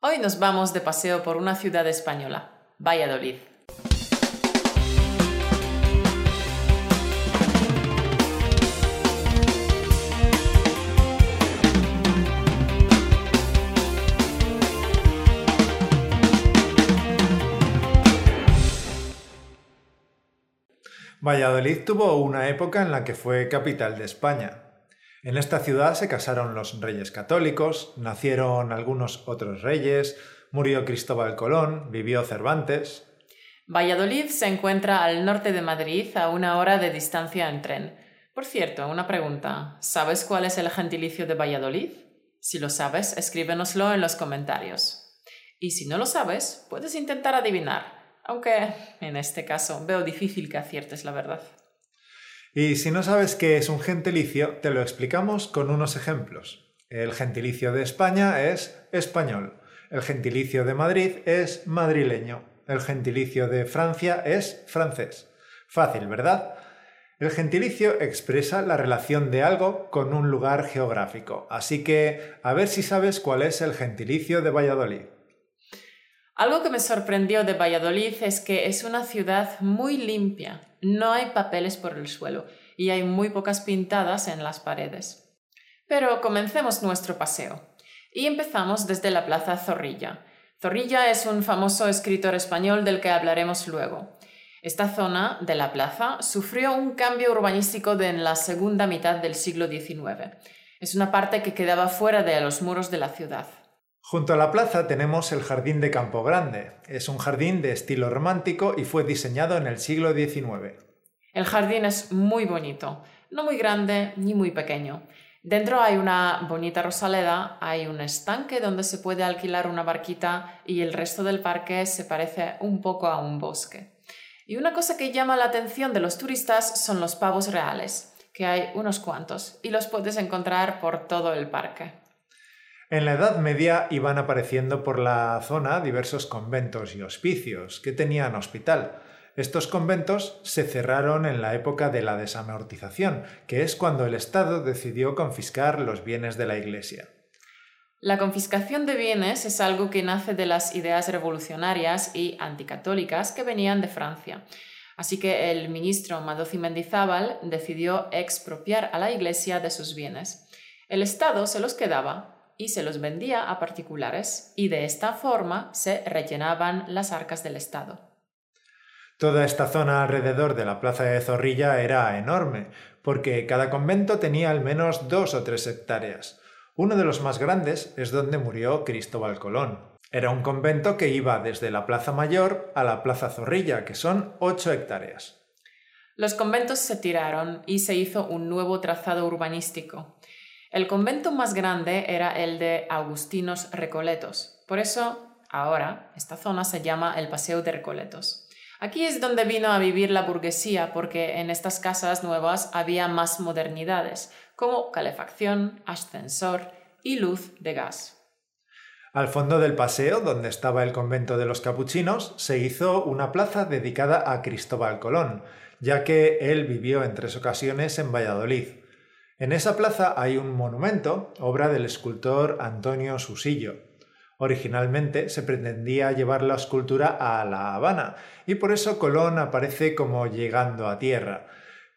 Hoy nos vamos de paseo por una ciudad española, Valladolid. Valladolid tuvo una época en la que fue capital de España. En esta ciudad se casaron los reyes católicos, nacieron algunos otros reyes, murió Cristóbal Colón, vivió Cervantes. Valladolid se encuentra al norte de Madrid a una hora de distancia en tren. Por cierto, una pregunta. ¿Sabes cuál es el gentilicio de Valladolid? Si lo sabes, escríbenoslo en los comentarios. Y si no lo sabes, puedes intentar adivinar aunque en este caso veo difícil que aciertes la verdad. Y si no sabes qué es un gentilicio, te lo explicamos con unos ejemplos. El gentilicio de España es español, el gentilicio de Madrid es madrileño, el gentilicio de Francia es francés. Fácil, ¿verdad? El gentilicio expresa la relación de algo con un lugar geográfico, así que a ver si sabes cuál es el gentilicio de Valladolid. Algo que me sorprendió de Valladolid es que es una ciudad muy limpia. No hay papeles por el suelo y hay muy pocas pintadas en las paredes. Pero comencemos nuestro paseo. Y empezamos desde la Plaza Zorrilla. Zorrilla es un famoso escritor español del que hablaremos luego. Esta zona de la plaza sufrió un cambio urbanístico en la segunda mitad del siglo XIX. Es una parte que quedaba fuera de los muros de la ciudad. Junto a la plaza tenemos el Jardín de Campo Grande. Es un jardín de estilo romántico y fue diseñado en el siglo XIX. El jardín es muy bonito, no muy grande ni muy pequeño. Dentro hay una bonita rosaleda, hay un estanque donde se puede alquilar una barquita y el resto del parque se parece un poco a un bosque. Y una cosa que llama la atención de los turistas son los pavos reales, que hay unos cuantos y los puedes encontrar por todo el parque. En la Edad Media iban apareciendo por la zona diversos conventos y hospicios que tenían hospital. Estos conventos se cerraron en la época de la desamortización, que es cuando el Estado decidió confiscar los bienes de la Iglesia. La confiscación de bienes es algo que nace de las ideas revolucionarias y anticatólicas que venían de Francia. Así que el ministro Madozi Mendizábal decidió expropiar a la Iglesia de sus bienes. El Estado se los quedaba y se los vendía a particulares y de esta forma se rellenaban las arcas del Estado. Toda esta zona alrededor de la plaza de Zorrilla era enorme, porque cada convento tenía al menos dos o tres hectáreas. Uno de los más grandes es donde murió Cristóbal Colón. Era un convento que iba desde la Plaza Mayor a la Plaza Zorrilla, que son ocho hectáreas. Los conventos se tiraron y se hizo un nuevo trazado urbanístico. El convento más grande era el de Agustinos Recoletos. Por eso, ahora, esta zona se llama el Paseo de Recoletos. Aquí es donde vino a vivir la burguesía porque en estas casas nuevas había más modernidades, como calefacción, ascensor y luz de gas. Al fondo del paseo, donde estaba el convento de los capuchinos, se hizo una plaza dedicada a Cristóbal Colón, ya que él vivió en tres ocasiones en Valladolid. En esa plaza hay un monumento, obra del escultor Antonio Susillo. Originalmente se pretendía llevar la escultura a La Habana y por eso Colón aparece como llegando a tierra.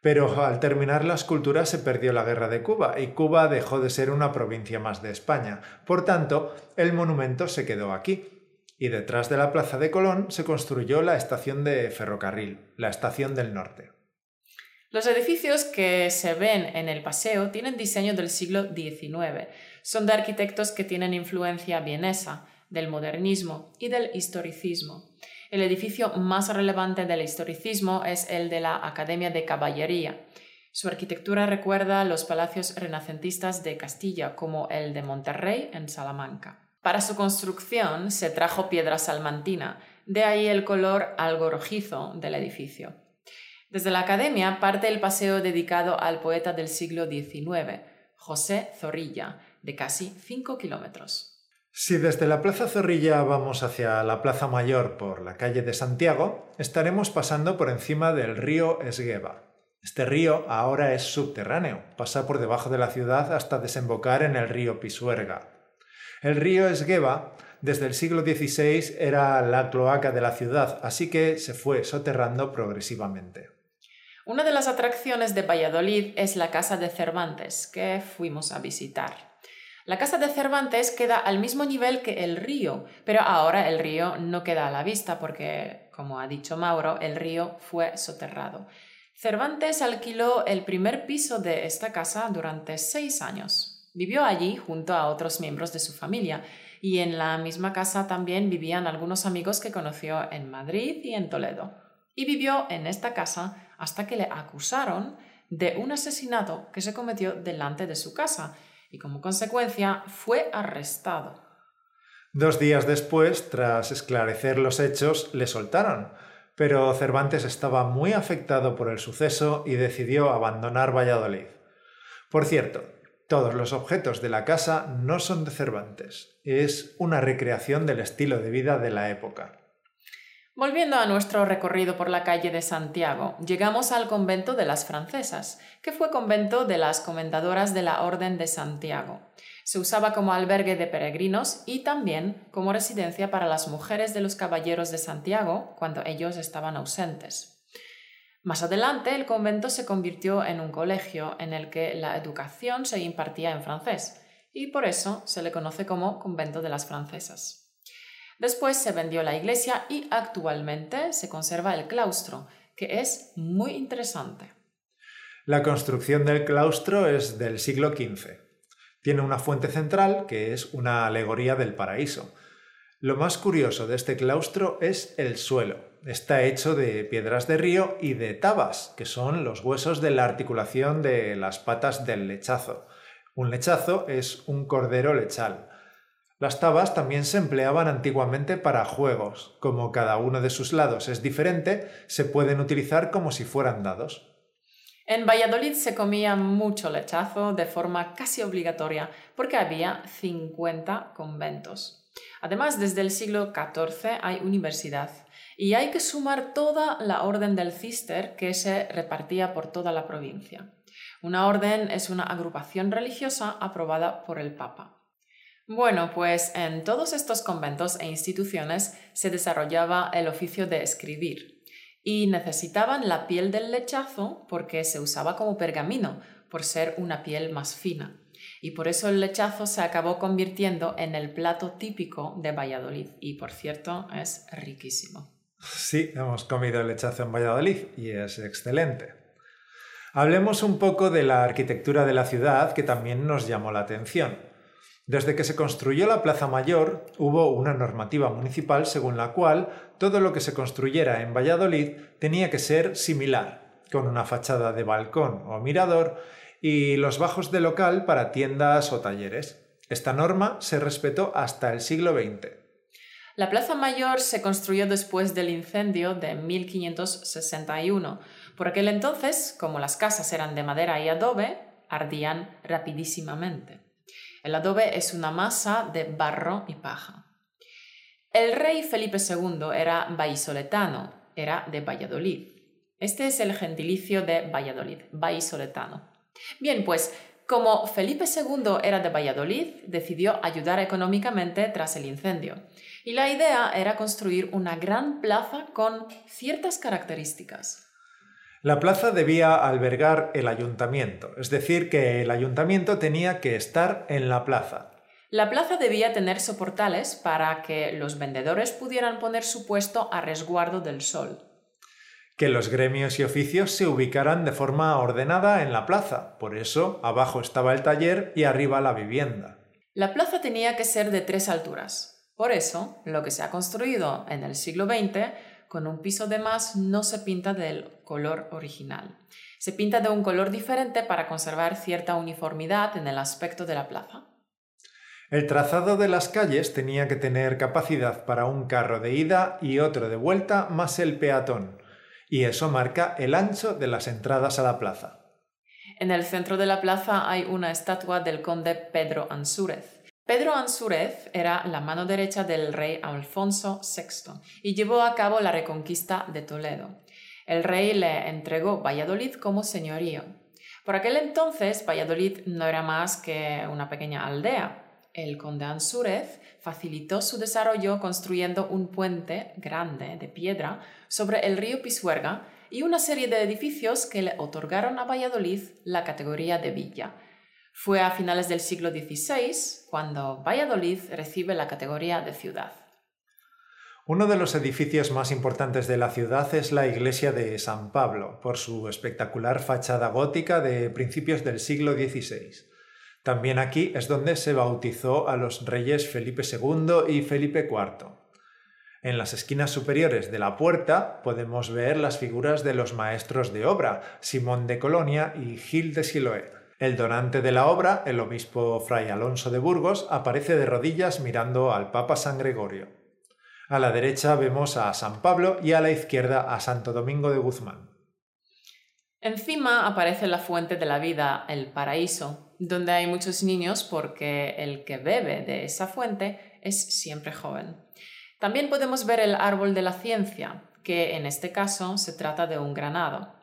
Pero al terminar la escultura se perdió la guerra de Cuba y Cuba dejó de ser una provincia más de España. Por tanto, el monumento se quedó aquí. Y detrás de la plaza de Colón se construyó la estación de ferrocarril, la estación del norte. Los edificios que se ven en el paseo tienen diseño del siglo XIX. Son de arquitectos que tienen influencia vienesa, del modernismo y del historicismo. El edificio más relevante del historicismo es el de la Academia de Caballería. Su arquitectura recuerda los palacios renacentistas de Castilla, como el de Monterrey en Salamanca. Para su construcción se trajo piedra salmantina, de ahí el color algo rojizo del edificio. Desde la academia parte el paseo dedicado al poeta del siglo XIX, José Zorrilla, de casi 5 kilómetros. Si desde la Plaza Zorrilla vamos hacia la Plaza Mayor por la calle de Santiago, estaremos pasando por encima del río Esgueva. Este río ahora es subterráneo, pasa por debajo de la ciudad hasta desembocar en el río Pisuerga. El río Esgueva desde el siglo XVI era la cloaca de la ciudad, así que se fue soterrando progresivamente. Una de las atracciones de Valladolid es la casa de Cervantes, que fuimos a visitar. La casa de Cervantes queda al mismo nivel que el río, pero ahora el río no queda a la vista porque, como ha dicho Mauro, el río fue soterrado. Cervantes alquiló el primer piso de esta casa durante seis años. Vivió allí junto a otros miembros de su familia y en la misma casa también vivían algunos amigos que conoció en Madrid y en Toledo. Y vivió en esta casa hasta que le acusaron de un asesinato que se cometió delante de su casa y como consecuencia fue arrestado. Dos días después, tras esclarecer los hechos, le soltaron, pero Cervantes estaba muy afectado por el suceso y decidió abandonar Valladolid. Por cierto, todos los objetos de la casa no son de Cervantes, es una recreación del estilo de vida de la época. Volviendo a nuestro recorrido por la calle de Santiago, llegamos al convento de las francesas, que fue convento de las comendadoras de la Orden de Santiago. Se usaba como albergue de peregrinos y también como residencia para las mujeres de los caballeros de Santiago cuando ellos estaban ausentes. Más adelante, el convento se convirtió en un colegio en el que la educación se impartía en francés, y por eso se le conoce como convento de las francesas. Después se vendió la iglesia y actualmente se conserva el claustro, que es muy interesante. La construcción del claustro es del siglo XV. Tiene una fuente central que es una alegoría del paraíso. Lo más curioso de este claustro es el suelo. Está hecho de piedras de río y de tabas, que son los huesos de la articulación de las patas del lechazo. Un lechazo es un cordero lechal. Las tabas también se empleaban antiguamente para juegos. Como cada uno de sus lados es diferente, se pueden utilizar como si fueran dados. En Valladolid se comía mucho lechazo de forma casi obligatoria porque había 50 conventos. Además, desde el siglo XIV hay universidad y hay que sumar toda la orden del Cister que se repartía por toda la provincia. Una orden es una agrupación religiosa aprobada por el Papa. Bueno, pues en todos estos conventos e instituciones se desarrollaba el oficio de escribir y necesitaban la piel del lechazo porque se usaba como pergamino, por ser una piel más fina. Y por eso el lechazo se acabó convirtiendo en el plato típico de Valladolid y por cierto es riquísimo. Sí, hemos comido el lechazo en Valladolid y es excelente. Hablemos un poco de la arquitectura de la ciudad que también nos llamó la atención. Desde que se construyó la Plaza Mayor, hubo una normativa municipal según la cual todo lo que se construyera en Valladolid tenía que ser similar, con una fachada de balcón o mirador y los bajos de local para tiendas o talleres. Esta norma se respetó hasta el siglo XX. La Plaza Mayor se construyó después del incendio de 1561. Por aquel entonces, como las casas eran de madera y adobe, ardían rapidísimamente. El adobe es una masa de barro y paja. El rey Felipe II era vallisoletano, era de Valladolid. Este es el gentilicio de Valladolid, vallisoletano. Bien, pues como Felipe II era de Valladolid, decidió ayudar económicamente tras el incendio. Y la idea era construir una gran plaza con ciertas características. La plaza debía albergar el ayuntamiento, es decir, que el ayuntamiento tenía que estar en la plaza. La plaza debía tener soportales para que los vendedores pudieran poner su puesto a resguardo del sol. Que los gremios y oficios se ubicaran de forma ordenada en la plaza, por eso abajo estaba el taller y arriba la vivienda. La plaza tenía que ser de tres alturas. Por eso, lo que se ha construido en el siglo XX con un piso de más no se pinta del color original. Se pinta de un color diferente para conservar cierta uniformidad en el aspecto de la plaza. El trazado de las calles tenía que tener capacidad para un carro de ida y otro de vuelta más el peatón, y eso marca el ancho de las entradas a la plaza. En el centro de la plaza hay una estatua del conde Pedro Ansúrez. Pedro Ansúrez era la mano derecha del rey Alfonso VI y llevó a cabo la reconquista de Toledo. El rey le entregó Valladolid como señorío. Por aquel entonces Valladolid no era más que una pequeña aldea. el conde Ansúrez facilitó su desarrollo construyendo un puente grande de piedra sobre el río Pisuerga y una serie de edificios que le otorgaron a Valladolid la categoría de villa. Fue a finales del siglo XVI cuando Valladolid recibe la categoría de ciudad. Uno de los edificios más importantes de la ciudad es la iglesia de San Pablo, por su espectacular fachada gótica de principios del siglo XVI. También aquí es donde se bautizó a los reyes Felipe II y Felipe IV. En las esquinas superiores de la puerta podemos ver las figuras de los maestros de obra, Simón de Colonia y Gil de Siloé. El donante de la obra, el obispo Fray Alonso de Burgos, aparece de rodillas mirando al Papa San Gregorio. A la derecha vemos a San Pablo y a la izquierda a Santo Domingo de Guzmán. Encima aparece la fuente de la vida, el paraíso, donde hay muchos niños porque el que bebe de esa fuente es siempre joven. También podemos ver el árbol de la ciencia, que en este caso se trata de un granado.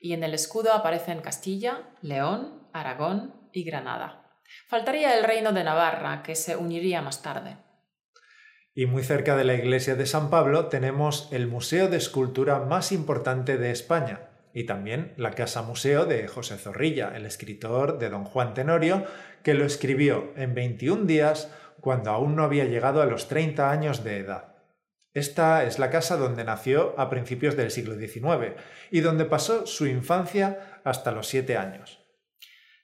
Y en el escudo aparecen Castilla, León, Aragón y Granada. Faltaría el reino de Navarra, que se uniría más tarde. Y muy cerca de la iglesia de San Pablo tenemos el museo de escultura más importante de España y también la casa museo de José Zorrilla, el escritor de Don Juan Tenorio, que lo escribió en 21 días cuando aún no había llegado a los 30 años de edad. Esta es la casa donde nació a principios del siglo XIX y donde pasó su infancia hasta los 7 años.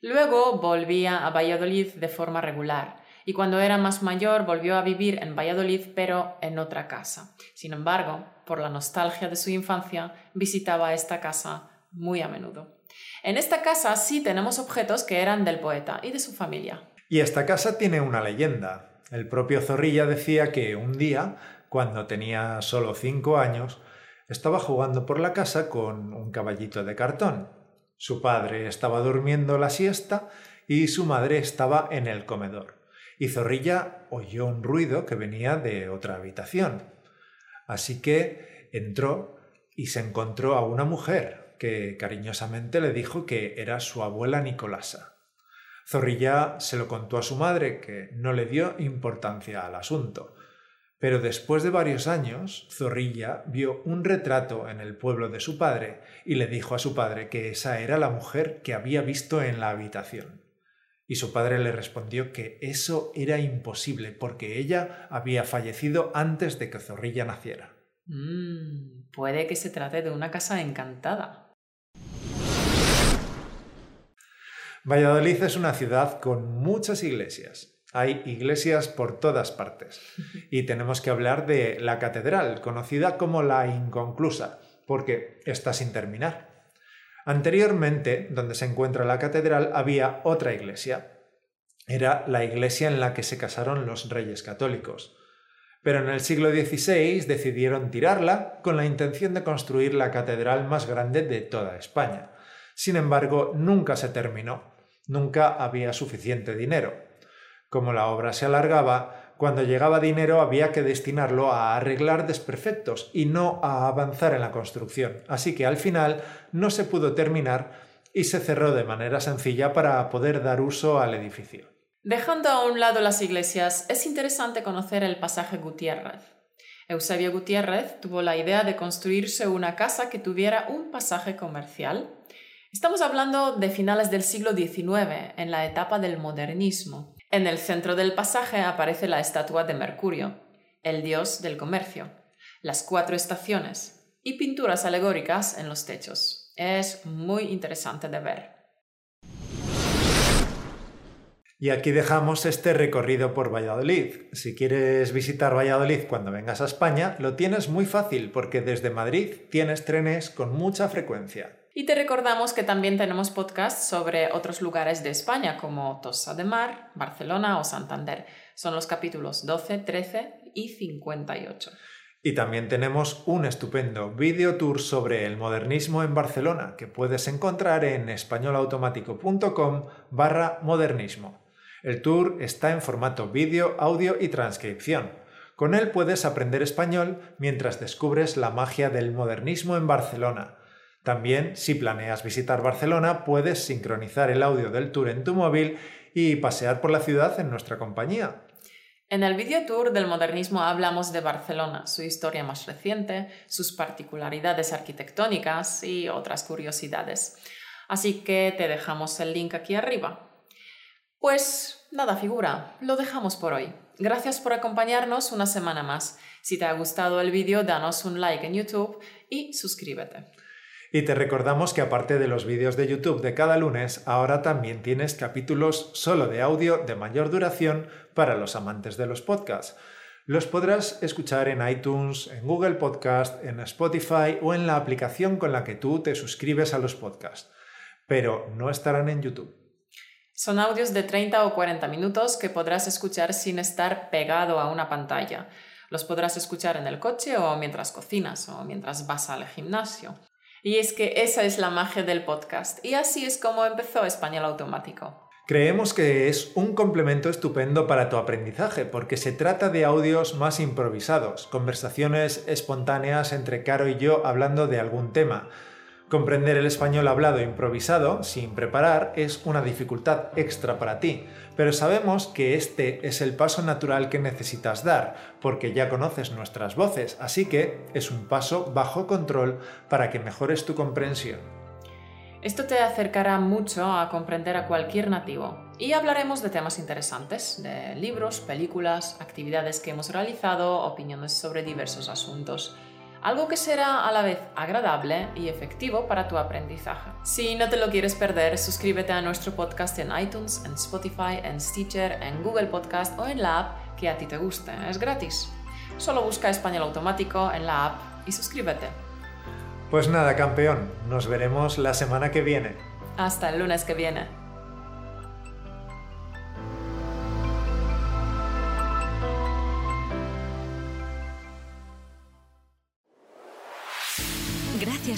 Luego volvía a Valladolid de forma regular y cuando era más mayor volvió a vivir en Valladolid pero en otra casa. Sin embargo, por la nostalgia de su infancia, visitaba esta casa muy a menudo. En esta casa sí tenemos objetos que eran del poeta y de su familia. Y esta casa tiene una leyenda. El propio Zorrilla decía que un día, cuando tenía solo cinco años, estaba jugando por la casa con un caballito de cartón. Su padre estaba durmiendo la siesta y su madre estaba en el comedor y Zorrilla oyó un ruido que venía de otra habitación. Así que entró y se encontró a una mujer que cariñosamente le dijo que era su abuela Nicolasa. Zorrilla se lo contó a su madre, que no le dio importancia al asunto. Pero después de varios años, Zorrilla vio un retrato en el pueblo de su padre y le dijo a su padre que esa era la mujer que había visto en la habitación. Y su padre le respondió que eso era imposible porque ella había fallecido antes de que Zorrilla naciera. Mm, puede que se trate de una casa encantada. Valladolid es una ciudad con muchas iglesias. Hay iglesias por todas partes. Y tenemos que hablar de la catedral, conocida como la inconclusa, porque está sin terminar. Anteriormente, donde se encuentra la catedral, había otra iglesia. Era la iglesia en la que se casaron los reyes católicos. Pero en el siglo XVI decidieron tirarla con la intención de construir la catedral más grande de toda España. Sin embargo, nunca se terminó. Nunca había suficiente dinero. Como la obra se alargaba, cuando llegaba dinero había que destinarlo a arreglar desperfectos y no a avanzar en la construcción. Así que al final no se pudo terminar y se cerró de manera sencilla para poder dar uso al edificio. Dejando a un lado las iglesias, es interesante conocer el pasaje Gutiérrez. Eusebio Gutiérrez tuvo la idea de construirse una casa que tuviera un pasaje comercial. Estamos hablando de finales del siglo XIX, en la etapa del modernismo. En el centro del pasaje aparece la estatua de Mercurio, el dios del comercio, las cuatro estaciones y pinturas alegóricas en los techos. Es muy interesante de ver. Y aquí dejamos este recorrido por Valladolid. Si quieres visitar Valladolid cuando vengas a España, lo tienes muy fácil porque desde Madrid tienes trenes con mucha frecuencia. Y te recordamos que también tenemos podcasts sobre otros lugares de España como Tossa de Mar, Barcelona o Santander. Son los capítulos 12, 13 y 58. Y también tenemos un estupendo video tour sobre el modernismo en Barcelona que puedes encontrar en españolautomático.com barra modernismo. El tour está en formato vídeo, audio y transcripción. Con él puedes aprender español mientras descubres la magia del modernismo en Barcelona también, si planeas visitar Barcelona, puedes sincronizar el audio del tour en tu móvil y pasear por la ciudad en nuestra compañía. En el video tour del modernismo hablamos de Barcelona, su historia más reciente, sus particularidades arquitectónicas y otras curiosidades. Así que te dejamos el link aquí arriba. Pues nada, figura, lo dejamos por hoy. Gracias por acompañarnos una semana más. Si te ha gustado el vídeo, danos un like en YouTube y suscríbete. Y te recordamos que aparte de los vídeos de YouTube de cada lunes, ahora también tienes capítulos solo de audio de mayor duración para los amantes de los podcasts. Los podrás escuchar en iTunes, en Google Podcast, en Spotify o en la aplicación con la que tú te suscribes a los podcasts. Pero no estarán en YouTube. Son audios de 30 o 40 minutos que podrás escuchar sin estar pegado a una pantalla. Los podrás escuchar en el coche o mientras cocinas o mientras vas al gimnasio. Y es que esa es la magia del podcast. Y así es como empezó Español Automático. Creemos que es un complemento estupendo para tu aprendizaje porque se trata de audios más improvisados, conversaciones espontáneas entre Caro y yo hablando de algún tema. Comprender el español hablado e improvisado, sin preparar, es una dificultad extra para ti, pero sabemos que este es el paso natural que necesitas dar, porque ya conoces nuestras voces, así que es un paso bajo control para que mejores tu comprensión. Esto te acercará mucho a comprender a cualquier nativo y hablaremos de temas interesantes, de libros, películas, actividades que hemos realizado, opiniones sobre diversos asuntos algo que será a la vez agradable y efectivo para tu aprendizaje. Si no te lo quieres perder, suscríbete a nuestro podcast en iTunes, en Spotify, en Stitcher, en Google Podcast o en la app que a ti te guste. Es gratis. Solo busca español automático en la app y suscríbete. Pues nada, campeón, nos veremos la semana que viene. Hasta el lunes que viene.